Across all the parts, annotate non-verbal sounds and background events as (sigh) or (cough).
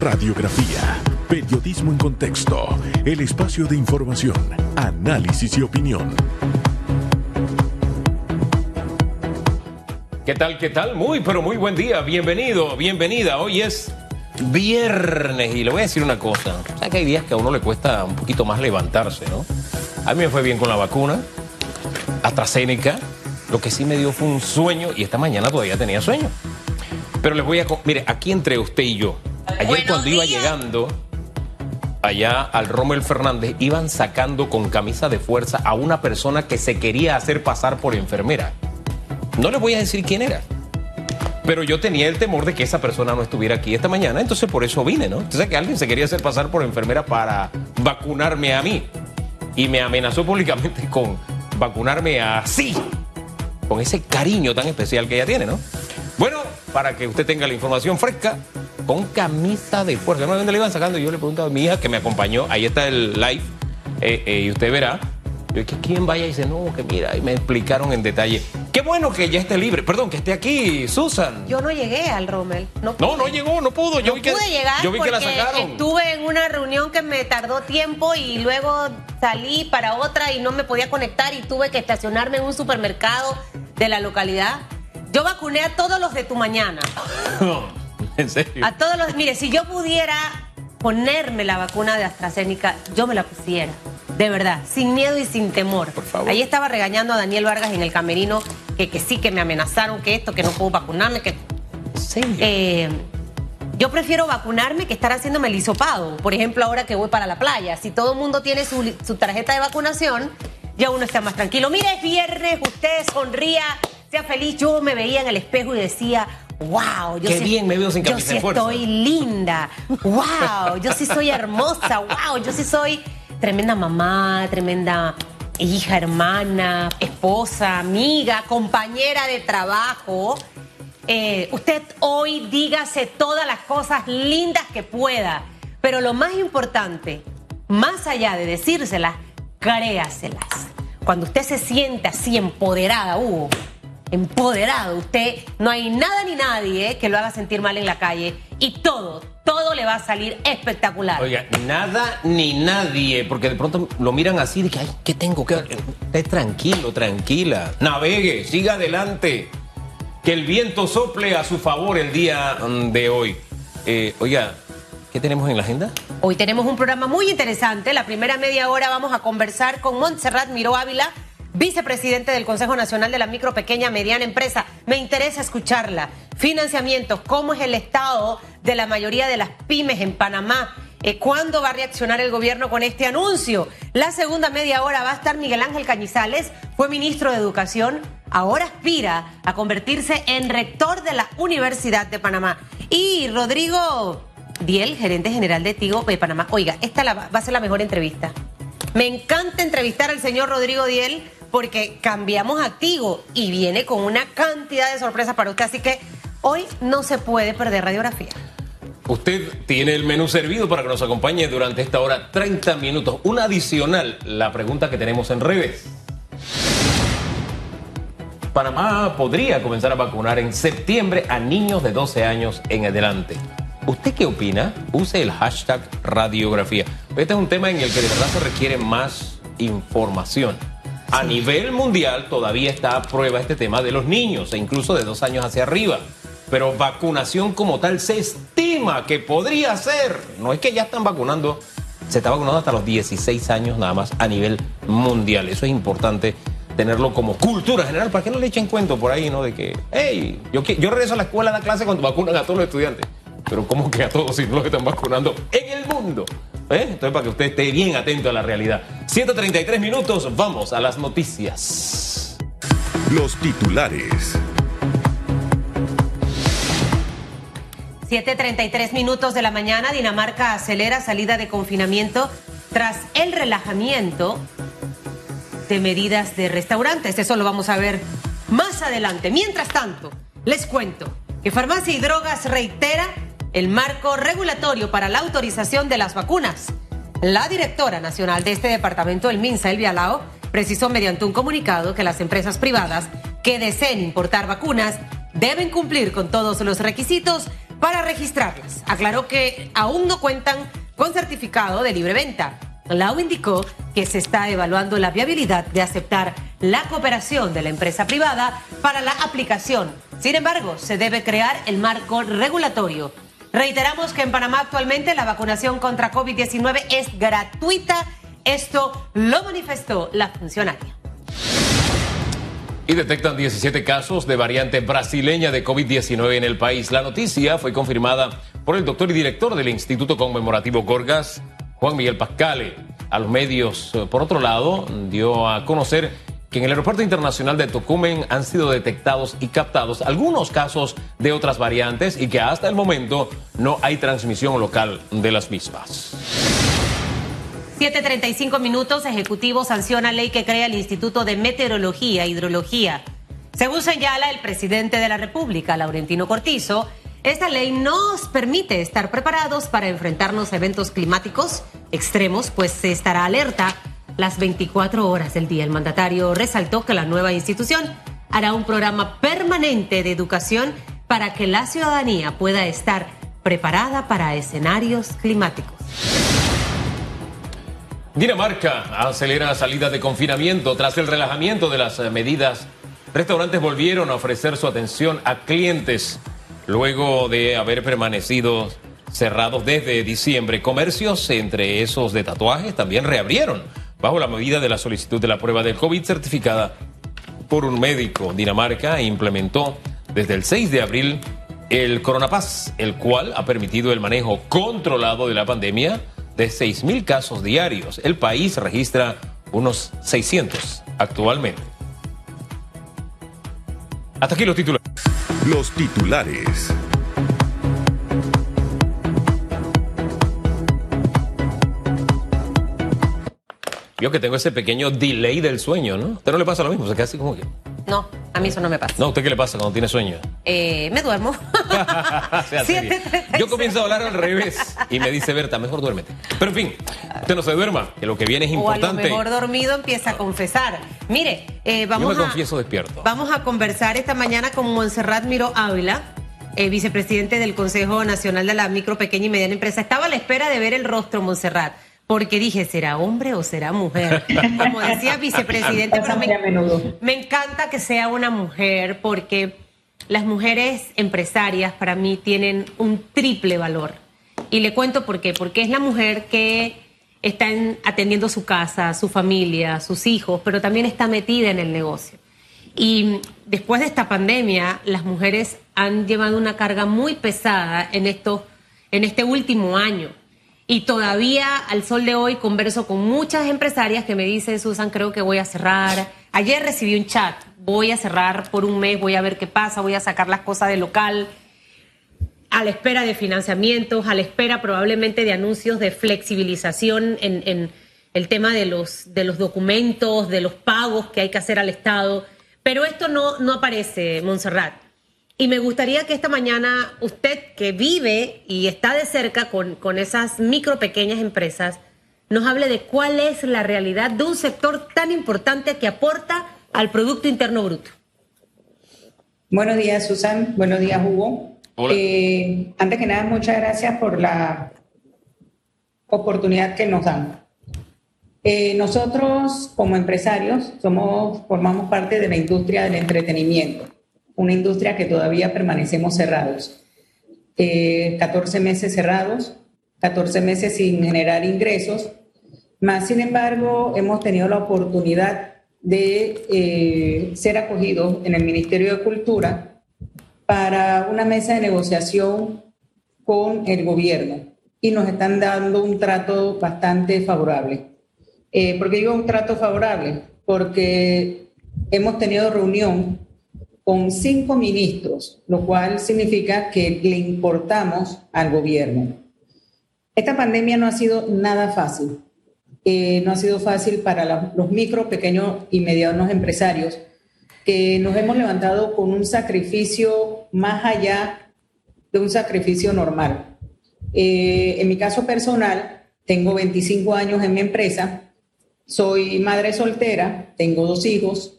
Radiografía, periodismo en contexto, el espacio de información, análisis y opinión. ¿Qué tal? ¿Qué tal? Muy, pero muy buen día. Bienvenido, bienvenida. Hoy es viernes y le voy a decir una cosa. O sea que hay días que a uno le cuesta un poquito más levantarse, ¿no? A mí me fue bien con la vacuna, AstraZeneca. Lo que sí me dio fue un sueño y esta mañana todavía tenía sueño. Pero les voy a... Mire, aquí entre usted y yo, Ayer cuando iba llegando allá al Rommel Fernández, iban sacando con camisa de fuerza a una persona que se quería hacer pasar por enfermera. No les voy a decir quién era. Pero yo tenía el temor de que esa persona no estuviera aquí esta mañana, entonces por eso vine, ¿no? Entonces que alguien se quería hacer pasar por enfermera para vacunarme a mí. Y me amenazó públicamente (laughs) con vacunarme así, con ese cariño tan especial que ella tiene, ¿no? Bueno, para que usted tenga la información fresca, con camisa de fuerza. No, ¿dónde le iban sacando? Yo le pregunto a mi hija que me acompañó, ahí está el live, eh, eh, y usted verá. Yo, ¿quién vaya? Y dice, no, que mira, y me explicaron en detalle. Qué bueno que ya esté libre. Perdón, que esté aquí, Susan. Yo no llegué al Rommel. No, no, llegó, no pudo. Yo no pude llegar yo vi que la sacaron. Estuve en una reunión que me tardó tiempo y luego salí para otra y no me podía conectar y tuve que estacionarme en un supermercado de la localidad. Yo vacuné a todos los de tu mañana. (laughs) (laughs) ¿En serio? A todos los. Mire, si yo pudiera ponerme la vacuna de AstraZeneca, yo me la pusiera. De verdad, sin miedo y sin temor. Por favor. Ahí estaba regañando a Daniel Vargas en el camerino que, que sí, que me amenazaron, que esto, que no puedo vacunarme, que. ¿Sí? Eh, yo prefiero vacunarme que estar haciéndome el hisopado. Por ejemplo, ahora que voy para la playa. Si todo el mundo tiene su, su tarjeta de vacunación, ya uno está más tranquilo. Mire, es viernes, usted sonría, sea feliz. Yo me veía en el espejo y decía, wow, yo Qué bien me veo sin Yo sí estoy linda, wow, yo sí soy hermosa, wow, yo sí soy tremenda mamá, tremenda hija, hermana, esposa, amiga, compañera de trabajo. Eh, usted hoy dígase todas las cosas lindas que pueda, pero lo más importante, más allá de decírselas, créaselas. Cuando usted se siente así empoderada, Hugo, empoderado. Usted no hay nada ni nadie que lo haga sentir mal en la calle y todo, todo le va a salir espectacular. Oiga, nada ni nadie, porque de pronto lo miran así de que, ay, ¿qué tengo? que Esté tranquilo, tranquila. Navegue, siga adelante. Que el viento sople a su favor el día mm, de hoy. Eh, oiga, ¿qué tenemos en la agenda? Hoy tenemos un programa muy interesante. La primera media hora vamos a conversar con Montserrat Miró Ávila vicepresidente del Consejo Nacional de la Micro, Pequeña, Mediana Empresa. Me interesa escucharla. Financiamientos, ¿cómo es el estado de la mayoría de las pymes en Panamá? Eh, ¿Cuándo va a reaccionar el gobierno con este anuncio? La segunda media hora va a estar Miguel Ángel Cañizales, fue ministro de Educación, ahora aspira a convertirse en rector de la Universidad de Panamá. Y Rodrigo Diel, gerente general de Tigo de Panamá. Oiga, esta va a ser la mejor entrevista. Me encanta entrevistar al señor Rodrigo Diel porque cambiamos activo y viene con una cantidad de sorpresas para usted. Así que hoy no se puede perder radiografía. Usted tiene el menú servido para que nos acompañe durante esta hora 30 minutos. Una adicional, la pregunta que tenemos en redes. Panamá podría comenzar a vacunar en septiembre a niños de 12 años en adelante. ¿Usted qué opina? Use el hashtag radiografía. Este es un tema en el que de verdad se requiere más información. A nivel mundial todavía está a prueba este tema de los niños e incluso de dos años hacia arriba. Pero vacunación como tal se estima que podría ser. No es que ya están vacunando, se está vacunando hasta los 16 años nada más a nivel mundial. Eso es importante tenerlo como cultura general para que no le echen cuento por ahí, ¿no? De que, hey, yo, regreso a la escuela a la clase cuando vacunan a todos los estudiantes. Pero ¿cómo que a todos si no los están vacunando en el mundo? ¿Eh? Entonces, para que usted esté bien atento a la realidad. 133 minutos, vamos a las noticias. Los titulares. 7.33 minutos de la mañana, Dinamarca acelera salida de confinamiento tras el relajamiento de medidas de restaurantes. Eso lo vamos a ver más adelante. Mientras tanto, les cuento que Farmacia y Drogas reitera el marco regulatorio para la autorización de las vacunas. La directora nacional de este departamento, el MINSA, Elvia Lao, precisó mediante un comunicado que las empresas privadas que deseen importar vacunas deben cumplir con todos los requisitos para registrarlas. Aclaró que aún no cuentan con certificado de libre venta. Lau indicó que se está evaluando la viabilidad de aceptar la cooperación de la empresa privada para la aplicación. Sin embargo, se debe crear el marco regulatorio. Reiteramos que en Panamá actualmente la vacunación contra COVID-19 es gratuita. Esto lo manifestó la funcionaria. Y detectan 17 casos de variante brasileña de COVID-19 en el país. La noticia fue confirmada por el doctor y director del Instituto Conmemorativo Gorgas, Juan Miguel Pascale. A los medios, eh, por otro lado, dio a conocer que en el aeropuerto internacional de Tocumen han sido detectados y captados algunos casos de otras variantes y que hasta el momento no hay transmisión local de las mismas. 7.35 minutos, Ejecutivo sanciona ley que crea el Instituto de Meteorología e Hidrología. Según señala el presidente de la República, Laurentino Cortizo, esta ley nos permite estar preparados para enfrentarnos a eventos climáticos extremos, pues se estará alerta las 24 horas del día. El mandatario resaltó que la nueva institución hará un programa permanente de educación para que la ciudadanía pueda estar preparada para escenarios climáticos. Dinamarca acelera la salida de confinamiento tras el relajamiento de las medidas. Restaurantes volvieron a ofrecer su atención a clientes luego de haber permanecido cerrados desde diciembre. Comercios, entre esos de tatuajes, también reabrieron bajo la medida de la solicitud de la prueba del COVID certificada por un médico. Dinamarca implementó desde el 6 de abril el Coronapass, el cual ha permitido el manejo controlado de la pandemia de 6.000 casos diarios. El país registra unos 600 actualmente. Hasta aquí los títulos. Los titulares. Yo que tengo ese pequeño delay del sueño, ¿no? ¿A usted no le pasa lo mismo? Se queda así como que... No, a mí eso no me pasa. No, ¿a usted qué le pasa cuando tiene sueño? Eh, me duermo. (laughs) Yo comienzo a hablar al revés y me dice Berta, mejor duérmete. Pero en fin, usted no se duerma, que lo que viene es O a lo importante. mejor dormido empieza a confesar. Mire, eh, Yo vamos me a... confieso despierto. Vamos a conversar esta mañana con Montserrat Miro Ávila, eh, vicepresidente del Consejo Nacional de la Micro, Pequeña y Mediana Empresa. Estaba a la espera de ver el rostro, Montserrat, porque dije, ¿será hombre o será mujer? Como decía vicepresidente, pero me, menudo. me encanta que sea una mujer porque las mujeres empresarias para mí tienen un triple valor. Y le cuento por qué. Porque es la mujer que está en- atendiendo su casa, su familia, sus hijos, pero también está metida en el negocio. Y después de esta pandemia, las mujeres han llevado una carga muy pesada en, estos, en este último año. Y todavía al sol de hoy converso con muchas empresarias que me dicen, Susan, creo que voy a cerrar. Ayer recibí un chat, voy a cerrar por un mes, voy a ver qué pasa, voy a sacar las cosas del local a la espera de financiamientos, a la espera probablemente de anuncios de flexibilización en, en el tema de los, de los documentos, de los pagos que hay que hacer al Estado. Pero esto no, no aparece, Montserrat. Y me gustaría que esta mañana usted, que vive y está de cerca con, con esas micro, pequeñas empresas, nos hable de cuál es la realidad de un sector tan importante que aporta al Producto Interno Bruto. Buenos días, Susan. Buenos días, Hugo. Hola. Eh, antes que nada, muchas gracias por la oportunidad que nos dan. Eh, nosotros, como empresarios, somos, formamos parte de la industria del entretenimiento, una industria que todavía permanecemos cerrados. Eh, 14 meses cerrados, 14 meses sin generar ingresos, más sin embargo, hemos tenido la oportunidad de eh, ser acogidos en el Ministerio de Cultura para una mesa de negociación con el gobierno y nos están dando un trato bastante favorable. Eh, ¿Por qué digo un trato favorable? Porque hemos tenido reunión con cinco ministros, lo cual significa que le importamos al gobierno. Esta pandemia no ha sido nada fácil. Eh, no ha sido fácil para los micro, pequeños y medianos empresarios que nos hemos levantado con un sacrificio más allá de un sacrificio normal. Eh, en mi caso personal, tengo 25 años en mi empresa, soy madre soltera, tengo dos hijos,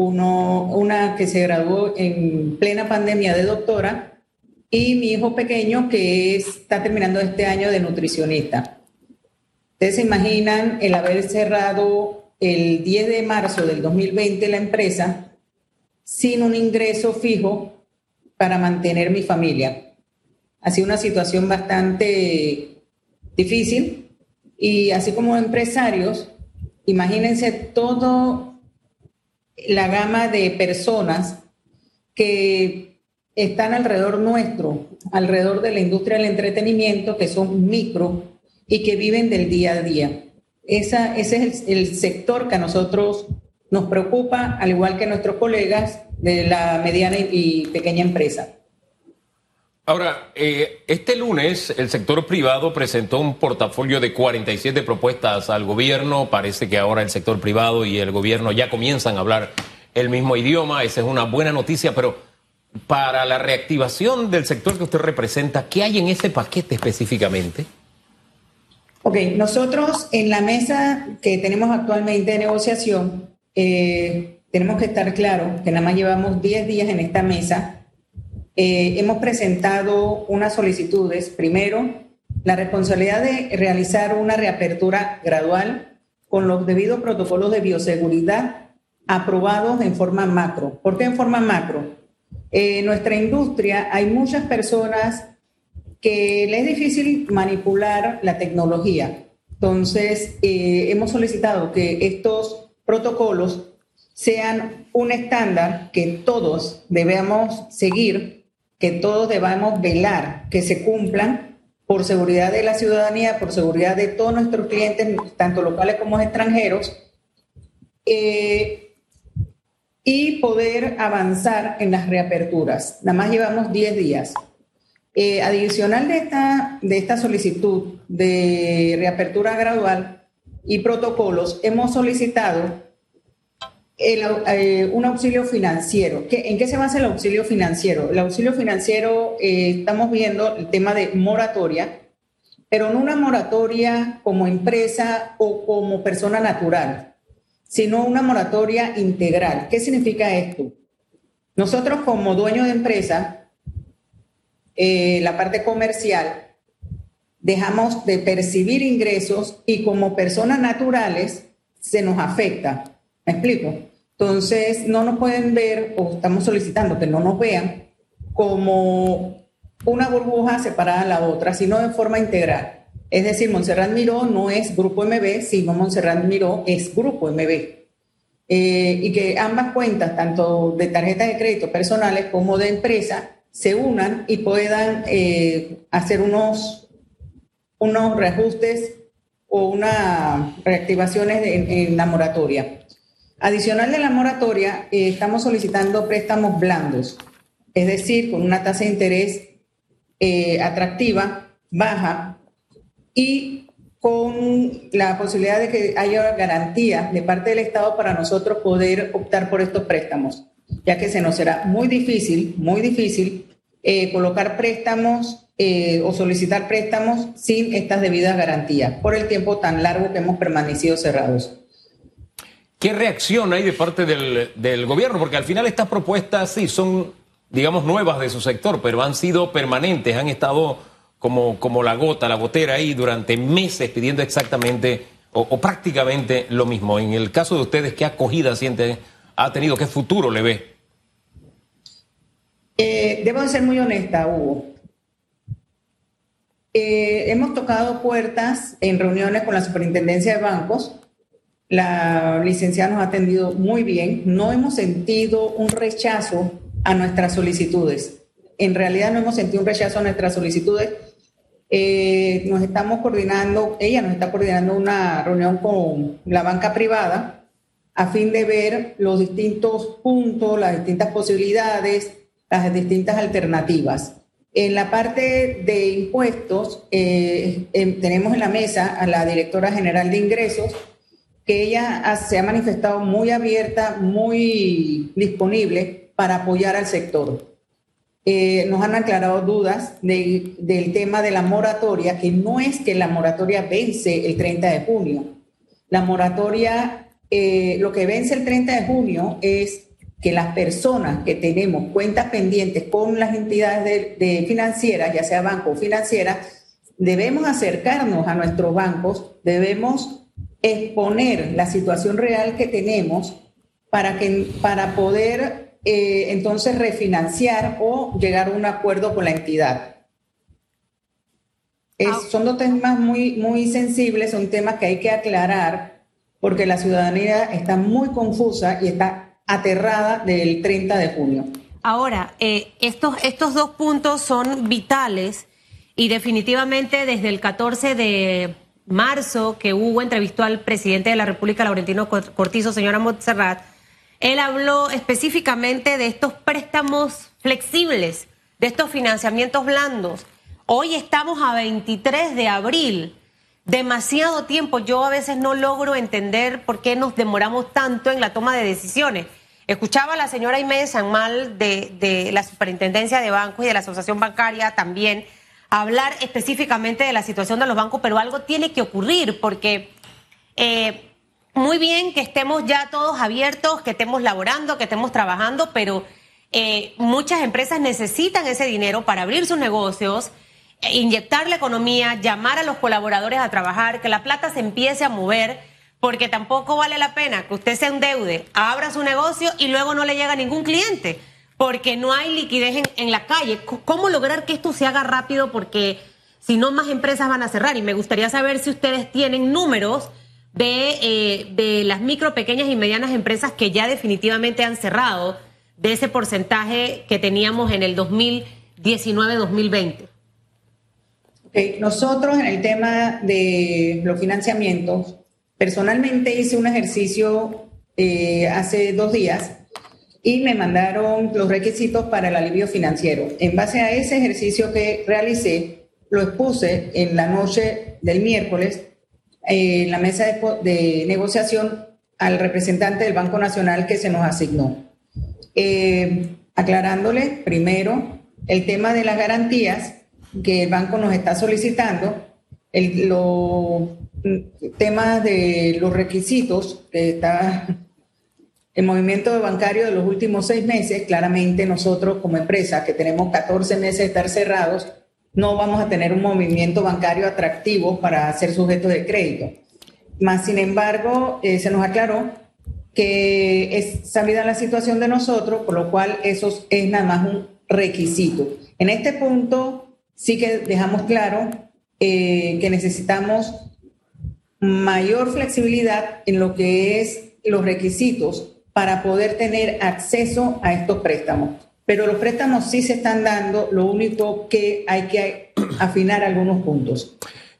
uno, una que se graduó en plena pandemia de doctora y mi hijo pequeño que está terminando este año de nutricionista. Ustedes se imaginan el haber cerrado el 10 de marzo del 2020 la empresa sin un ingreso fijo para mantener mi familia. Ha sido una situación bastante difícil y así como empresarios, imagínense todo la gama de personas que están alrededor nuestro, alrededor de la industria del entretenimiento, que son micro y que viven del día a día. Esa, ese es el, sector que a nosotros nos preocupa, al igual que nuestros colegas de la mediana y pequeña empresa. Ahora, eh, este lunes el sector privado presentó un portafolio de 47 propuestas al gobierno. Parece que ahora el sector privado y el gobierno ya comienzan a hablar el mismo idioma. Esa es una buena noticia, pero para la reactivación del sector que usted representa, ¿qué hay en ese paquete específicamente? Ok, nosotros en la mesa que tenemos actualmente de negociación, eh, tenemos que estar claros que nada más llevamos 10 días en esta mesa eh, hemos presentado unas solicitudes. Primero, la responsabilidad de realizar una reapertura gradual con los debidos protocolos de bioseguridad aprobados en forma macro. ¿Por qué en forma macro? en nuestra industria hay muchas personas que les es difícil manipular la tecnología. Entonces, eh, hemos solicitado que estos protocolos sean un estándar que todos debemos seguir que todos debamos velar que se cumplan por seguridad de la ciudadanía, por seguridad de todos nuestros clientes, tanto locales como extranjeros, eh, y poder avanzar en las reaperturas. Nada más llevamos 10 días. Eh, adicional de esta, de esta solicitud de reapertura gradual y protocolos, hemos solicitado eh, un auxilio financiero. ¿En qué se basa el auxilio financiero? El auxilio financiero, eh, estamos viendo el tema de moratoria, pero no una moratoria como empresa o como persona natural, sino una moratoria integral. ¿Qué significa esto? Nosotros como dueño de empresa, eh, la parte comercial, dejamos de percibir ingresos y como personas naturales se nos afecta. ¿Me explico? Entonces, no nos pueden ver, o estamos solicitando que no nos vean, como una burbuja separada de la otra, sino de forma integral. Es decir, Montserrat Miró no es Grupo MB, sino Montserrat Miró es Grupo MB. Eh, y que ambas cuentas, tanto de tarjetas de crédito personales como de empresa, se unan y puedan eh, hacer unos, unos reajustes o unas reactivaciones en la moratoria. Adicional de la moratoria, eh, estamos solicitando préstamos blandos, es decir, con una tasa de interés eh, atractiva, baja, y con la posibilidad de que haya garantía de parte del Estado para nosotros poder optar por estos préstamos, ya que se nos será muy difícil, muy difícil eh, colocar préstamos o solicitar préstamos sin estas debidas garantías por el tiempo tan largo que hemos permanecido cerrados. ¿Qué reacción hay de parte del, gobierno? Porque al final estas propuestas sí son, digamos, nuevas de su sector, pero han sido permanentes, han estado como, como la gota, la gotera ahí durante meses pidiendo exactamente o, prácticamente lo mismo. En el caso de ustedes, ¿qué acogida siente, ha tenido? ¿Qué futuro le ve? Eh, debo ser muy honesta, Hugo. Eh, hemos tocado puertas en reuniones con la superintendencia de bancos la licenciada nos ha atendido muy bien. No hemos sentido un rechazo a nuestras solicitudes. En realidad no hemos sentido un rechazo a nuestras solicitudes. Eh, nos estamos coordinando, ella nos está coordinando una reunión con la banca privada a fin de ver los distintos puntos, las distintas posibilidades, las distintas alternativas. En la parte de impuestos, eh, em, tenemos en la mesa a la directora general de ingresos, que ella se ha manifestado muy abierta, muy disponible para apoyar al sector. Eh, nos han aclarado dudas del tema de la moratoria, que no es que la moratoria vence el 30 de junio. La moratoria, eh, lo que vence el 30 de junio es que las personas que tenemos cuentas pendientes con las entidades de, financieras, ya sea banco o financiera, debemos acercarnos a nuestros bancos, debemos exponer la situación real que tenemos para, que, para poder eh, entonces refinanciar o llegar a un acuerdo con la entidad. Ah. son dos temas muy, muy sensibles, son temas que hay que aclarar porque la ciudadanía está muy confusa y está aterrada del 30 de junio. Ahora, eh, estos, estos dos puntos son vitales y definitivamente desde el 14 de marzo que Hugo entrevistó al presidente de la República, Laurentino Cortizo, señora Montserrat, él habló específicamente de estos préstamos flexibles, de estos financiamientos blandos. Hoy estamos a 23 de abril. Demasiado tiempo. Yo a veces no logro entender por qué nos demoramos tanto en la toma de decisiones. Escuchaba a la señora Inés Sanmal de, de la Superintendencia de Bancos y de la Asociación Bancaria también hablar específicamente de la situación de los bancos, pero algo tiene que ocurrir porque eh, muy bien que estemos ya todos abiertos, que estemos laborando, que estemos trabajando, pero eh, muchas empresas necesitan ese dinero para abrir sus negocios, eh, inyectar la economía, llamar a los colaboradores a trabajar, que la plata se empiece a mover, porque tampoco vale la pena que usted se endeude, abra su negocio y luego no le llega ningún cliente porque no hay liquidez en, la calle. ¿Cómo lograr que esto se haga rápido? Porque si no, más empresas van a cerrar. Y me gustaría saber si ustedes tienen números de, eh, de las micro, pequeñas y medianas empresas que ya definitivamente han cerrado, de ese porcentaje que teníamos en el 2019-2020. Nosotros en el tema de los financiamientos, personalmente hice un ejercicio eh, hace dos días y me mandaron los requisitos para el alivio financiero. En base a ese ejercicio que realicé, lo expuse en la noche del miércoles eh, en la mesa de, negociación al representante del Banco Nacional que se nos asignó. Eh, aclarándole primero el tema de las garantías que el banco nos está solicitando, el lo, tema de los requisitos que está el movimiento bancario de los últimos seis meses, claramente nosotros como empresa que tenemos 14 meses de estar cerrados, no vamos a tener un movimiento bancario atractivo para ser sujetos de crédito. Más sin embargo, eh, se nos aclaró que es sabida la situación de nosotros, por lo cual eso es nada más un requisito. En este punto sí que dejamos claro eh, que necesitamos mayor flexibilidad en lo que es los requisitos para poder tener acceso a estos préstamos. Pero los préstamos sí se están dando, lo único que hay que afinar algunos puntos.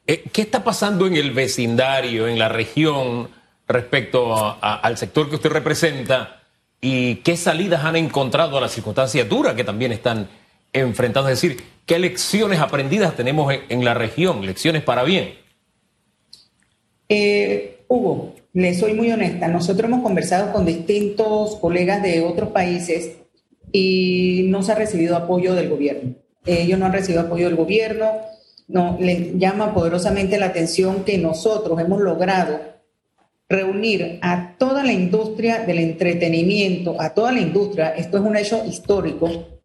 Eh, ¿Qué está pasando en el vecindario, en la región, respecto al sector que usted representa? ¿Y qué salidas han encontrado a las circunstancias duras que también están enfrentando? Es decir, ¿qué lecciones aprendidas tenemos en, la región? ¿Lecciones para bien? Eh, Hugo, le soy muy honesta, nosotros hemos conversado con distintos colegas de otros países y no se ha recibido apoyo del gobierno. Ellos no han recibido apoyo del gobierno, no, les llama poderosamente la atención que nosotros hemos logrado reunir a toda la industria del entretenimiento, a toda la industria, esto es un hecho histórico,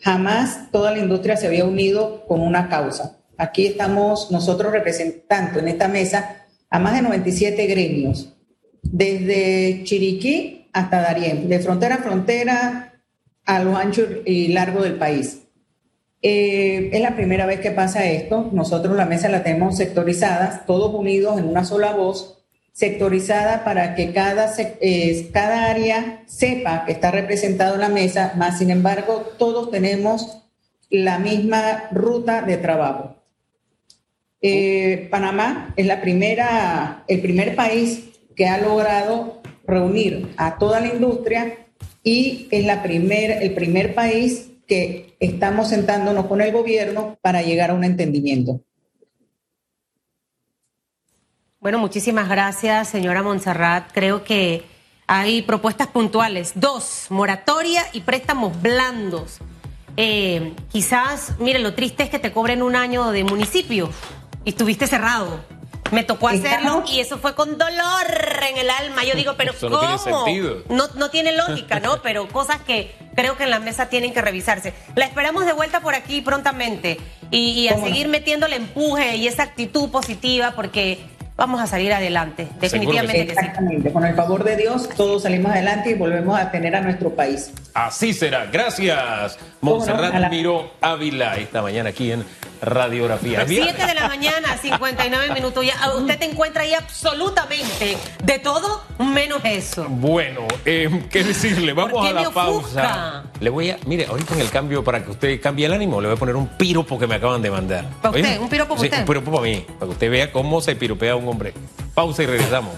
jamás toda la industria se había unido con una causa. Aquí estamos nosotros representando en esta mesa a más de 97 gremios, desde Chiriquí hasta Darién, de frontera a frontera a lo ancho y largo del país. Eh, es la primera vez que pasa esto. Nosotros la mesa la tenemos sectorizada, todos unidos en una sola voz, sectorizada para que cada, eh, cada área sepa que está representado en la mesa, más sin embargo todos tenemos la misma ruta de trabajo. Eh, Panamá es la primera, el primer país que ha logrado reunir a toda la industria y es la primer, el primer país que estamos sentándonos con el gobierno para llegar a un entendimiento. Bueno, muchísimas gracias, señora Montserrat. Creo que hay propuestas puntuales. Dos, moratoria y préstamos blandos. Eh, quizás, mire, lo triste es que te cobren un año de municipio y estuviste cerrado. Me tocó hacerlo y eso fue con dolor en el alma. Yo digo, pero Eso no ¿cómo? tiene sentido. No, no tiene lógica, ¿no? (laughs) Pero cosas que creo que en la mesa tienen que revisarse. La esperamos de vuelta por aquí prontamente y, y a ¿Cómo no? seguir metiéndole empuje y esa actitud positiva porque vamos a salir adelante. Definitivamente que sí. Exactamente. Con el favor de Dios, todos salimos adelante y volvemos a tener a nuestro país. Así será. Gracias, la- Miró Ávila, esta mañana aquí en Radiografía. Bien. 7 de la mañana, 59 minutos. Ya, ah, usted te encuentra ahí absolutamente de todo menos eso. Bueno, eh, ¿qué decirle? Vamos ¿Por qué a la pausa. Le voy a, mire, ahorita en el cambio, para que usted cambie el ánimo, le voy a poner un piropo que me acaban de mandar. ¿Para usted? ¿Un piropo para Sí, usted? un piropo para mí, para que usted vea cómo se piropea un hombre. Pausa y regresamos.